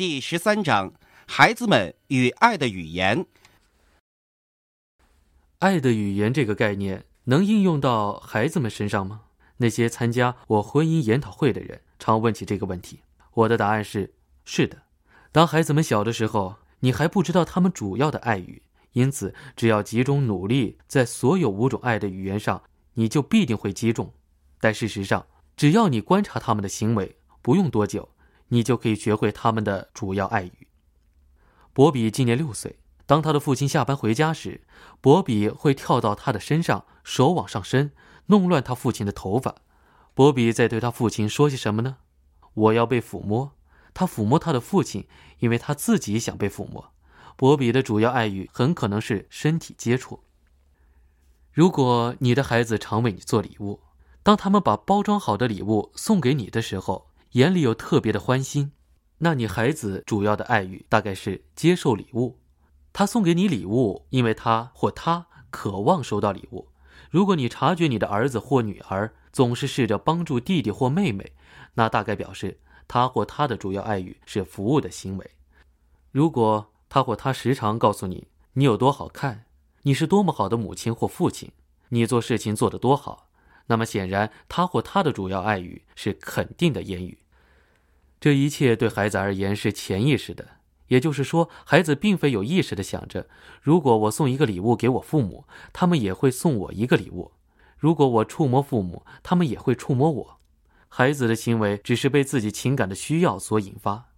第十三章：孩子们与爱的语言。爱的语言这个概念能应用到孩子们身上吗？那些参加我婚姻研讨会的人常问起这个问题。我的答案是：是的。当孩子们小的时候，你还不知道他们主要的爱语，因此只要集中努力在所有五种爱的语言上，你就必定会击中。但事实上，只要你观察他们的行为，不用多久，你就可以学会他们的主要爱语。博比今年六岁。当他的父亲下班回家时，博比会跳到他的身上，手往上伸，弄乱他父亲的头发。博比在对他父亲说些什么呢？我要被抚摸。他抚摸他的父亲，因为他自己想被抚摸。博比的主要爱语很可能是身体接触。如果你的孩子常为你做礼物，当他们把包装好的礼物送给你的时候，眼里有特别的欢心，那你孩子主要的爱语大概是接受礼物。他送给你礼物，因为他或她渴望收到礼物。如果你察觉你的儿子或女儿总是试着帮助弟弟或妹妹，那大概表示他或她的主要爱语是服务的行为。如果他或她时常告诉你你有多好看，你是多么好的母亲或父亲，你做事情做得多好，那么显然他或她的主要爱语是肯定的言语。这一切对孩子而言是潜意识的。也就是说，孩子并非有意识的想着，如果我送一个礼物给我父母，他们也会送我一个礼物；如果我触摸父母，他们也会触摸我。孩子的行为只是被自己情感的需要所引发。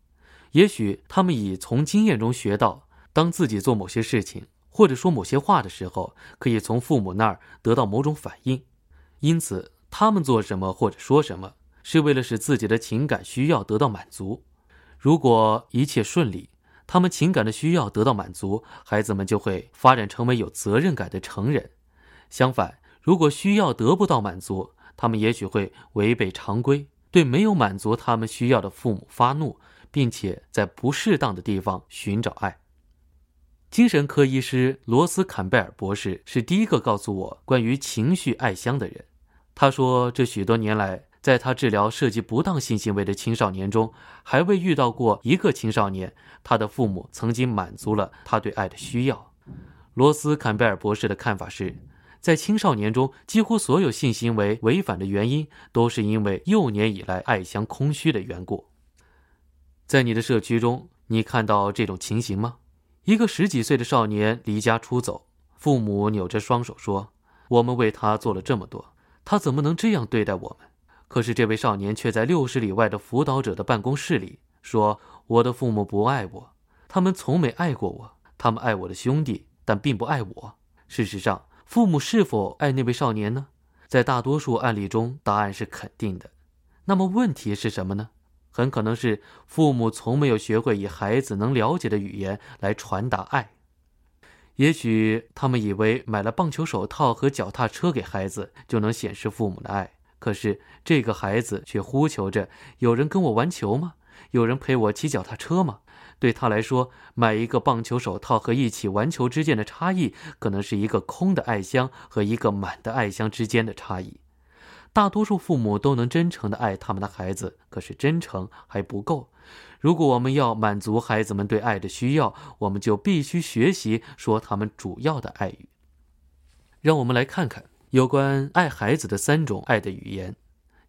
也许他们已从经验中学到，当自己做某些事情或者说某些话的时候，可以从父母那儿得到某种反应，因此他们做什么或者说什么，是为了使自己的情感需要得到满足。如果一切顺利，他们情感的需要得到满足，孩子们就会发展成为有责任感的成人。相反，如果需要得不到满足，他们也许会违背常规，对没有满足他们需要的父母发怒，并且在不适当的地方寻找爱。精神科医师罗斯坎贝尔博士是第一个告诉我关于情绪爱香的人。他说，这许多年来。在他治疗涉及不当性行为的青少年中，还未遇到过一个青少年，他的父母曾经满足了他对爱的需要。罗斯坎贝尔博士的看法是，在青少年中，几乎所有性行为违反的原因，都是因为幼年以来爱相空虚的缘故。在你的社区中，你看到这种情形吗？一个十几岁的少年离家出走，父母扭着双手说：“我们为他做了这么多，他怎么能这样对待我们？”可是这位少年却在六十里外的辅导者的办公室里说：“我的父母不爱我，他们从没爱过我。他们爱我的兄弟，但并不爱我。”事实上，父母是否爱那位少年呢？在大多数案例中，答案是肯定的。那么问题是什么呢？很可能是父母从没有学会以孩子能了解的语言来传达爱。也许他们以为买了棒球手套和脚踏车给孩子就能显示父母的爱。可是这个孩子却呼求着：“有人跟我玩球吗？有人陪我骑脚踏车吗？”对他来说，买一个棒球手套和一起玩球之间的差异，可能是一个空的爱箱和一个满的爱箱之间的差异。大多数父母都能真诚的爱他们的孩子，可是真诚还不够。如果我们要满足孩子们对爱的需要，我们就必须学习说他们主要的爱语。让我们来看看。有关爱孩子的三种爱的语言，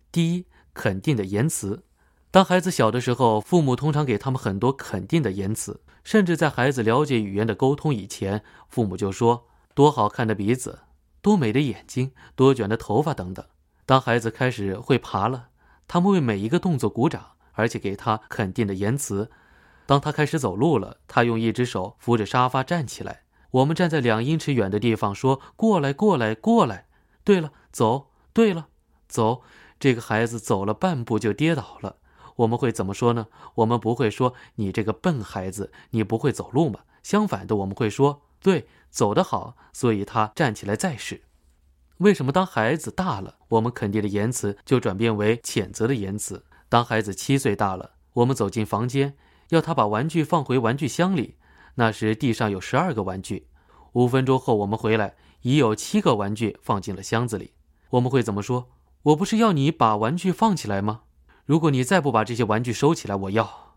第一，肯定的言辞。当孩子小的时候，父母通常给他们很多肯定的言辞，甚至在孩子了解语言的沟通以前，父母就说多好看的鼻子，多美的眼睛，多卷的头发等等。当孩子开始会爬了，他们为每一个动作鼓掌，而且给他肯定的言辞。当他开始走路了，他用一只手扶着沙发站起来，我们站在两英尺远的地方说：“过来，过来，过来。”对了，走。对了，走。这个孩子走了半步就跌倒了。我们会怎么说呢？我们不会说“你这个笨孩子，你不会走路吗？”相反的，我们会说：“对，走得好，所以他站起来再试。”为什么当孩子大了，我们肯定的言辞就转变为谴责的言辞？当孩子七岁大了，我们走进房间，要他把玩具放回玩具箱里，那时地上有十二个玩具。五分钟后，我们回来。已有七个玩具放进了箱子里，我们会怎么说？我不是要你把玩具放起来吗？如果你再不把这些玩具收起来，我要。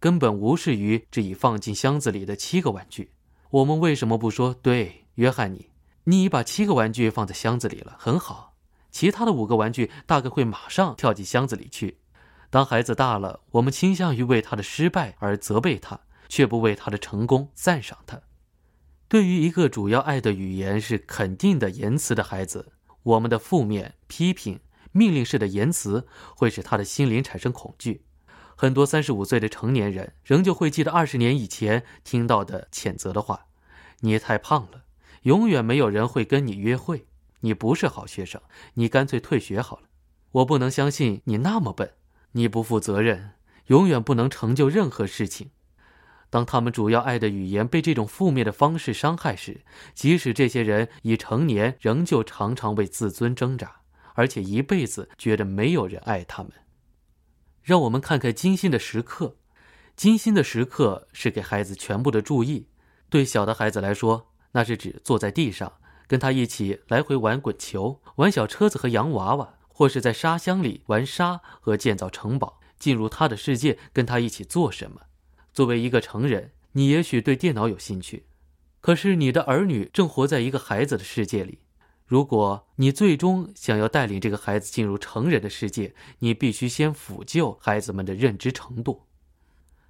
根本无视于这已放进箱子里的七个玩具。我们为什么不说？对，约翰尼，你已把七个玩具放在箱子里了，很好。其他的五个玩具大概会马上跳进箱子里去。当孩子大了，我们倾向于为他的失败而责备他，却不为他的成功赞赏他。对于一个主要爱的语言是肯定的言辞的孩子，我们的负面批评、命令式的言辞会使他的心灵产生恐惧。很多三十五岁的成年人仍旧会记得二十年以前听到的谴责的话：“你也太胖了，永远没有人会跟你约会，你不是好学生，你干脆退学好了。”我不能相信你那么笨。你不负责任，永远不能成就任何事情。当他们主要爱的语言被这种负面的方式伤害时，即使这些人已成年，仍旧常常为自尊挣扎，而且一辈子觉得没有人爱他们。让我们看看精心的时刻。精心的时刻是给孩子全部的注意。对小的孩子来说，那是指坐在地上，跟他一起来回玩滚球、玩小车子和洋娃娃。或是在沙箱里玩沙和建造城堡，进入他的世界，跟他一起做什么？作为一个成人，你也许对电脑有兴趣，可是你的儿女正活在一个孩子的世界里。如果你最终想要带领这个孩子进入成人的世界，你必须先抚救孩子们的认知程度。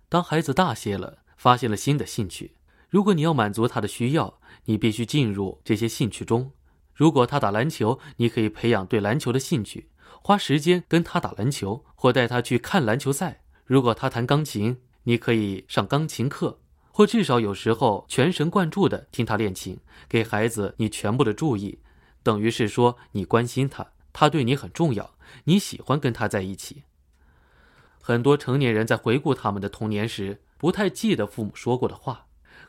当孩子大些了，发现了新的兴趣，如果你要满足他的需要，你必须进入这些兴趣中。如果他打篮球，你可以培养对篮球的兴趣，花时间跟他打篮球，或带他去看篮球赛。如果他弹钢琴，你可以上钢琴课，或至少有时候全神贯注地听他练琴，给孩子你全部的注意，等于是说你关心他，他对你很重要，你喜欢跟他在一起。很多成年人在回顾他们的童年时，不太记得父母说过的话，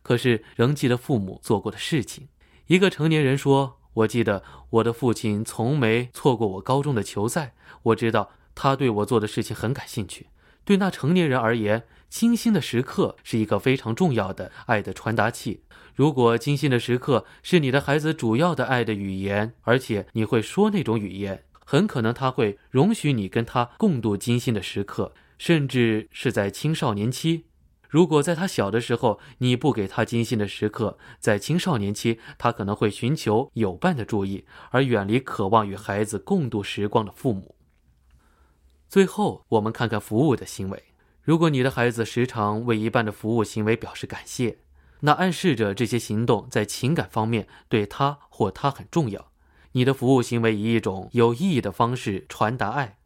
可是仍记得父母做过的事情。一个成年人说。我记得我的父亲从没错过我高中的球赛。我知道他对我做的事情很感兴趣。对那成年人而言，精心的时刻是一个非常重要的爱的传达器。如果精心的时刻是你的孩子主要的爱的语言，而且你会说那种语言，很可能他会容许你跟他共度精心的时刻，甚至是在青少年期。如果在他小的时候你不给他精心的时刻，在青少年期他可能会寻求有伴的注意，而远离渴望与孩子共度时光的父母。最后，我们看看服务的行为。如果你的孩子时常为一半的服务行为表示感谢，那暗示着这些行动在情感方面对他或他很重要。你的服务行为以一种有意义的方式传达爱。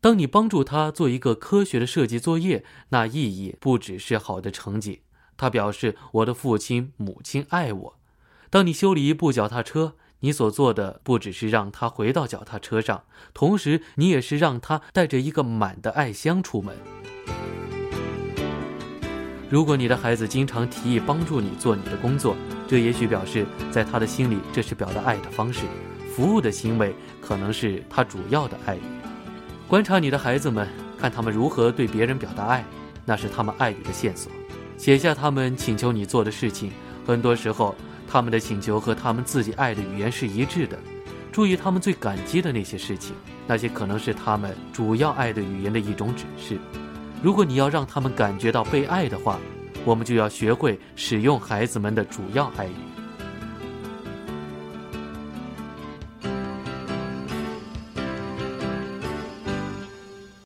当你帮助他做一个科学的设计作业，那意义不只是好的成绩。他表示：“我的父亲、母亲爱我。”当你修理一部脚踏车，你所做的不只是让他回到脚踏车上，同时你也是让他带着一个满的爱箱出门。如果你的孩子经常提议帮助你做你的工作，这也许表示在他的心里这是表达爱的方式。服务的行为可能是他主要的爱。观察你的孩子们，看他们如何对别人表达爱，那是他们爱语的线索。写下他们请求你做的事情，很多时候他们的请求和他们自己爱的语言是一致的。注意他们最感激的那些事情，那些可能是他们主要爱的语言的一种指示。如果你要让他们感觉到被爱的话，我们就要学会使用孩子们的主要爱语。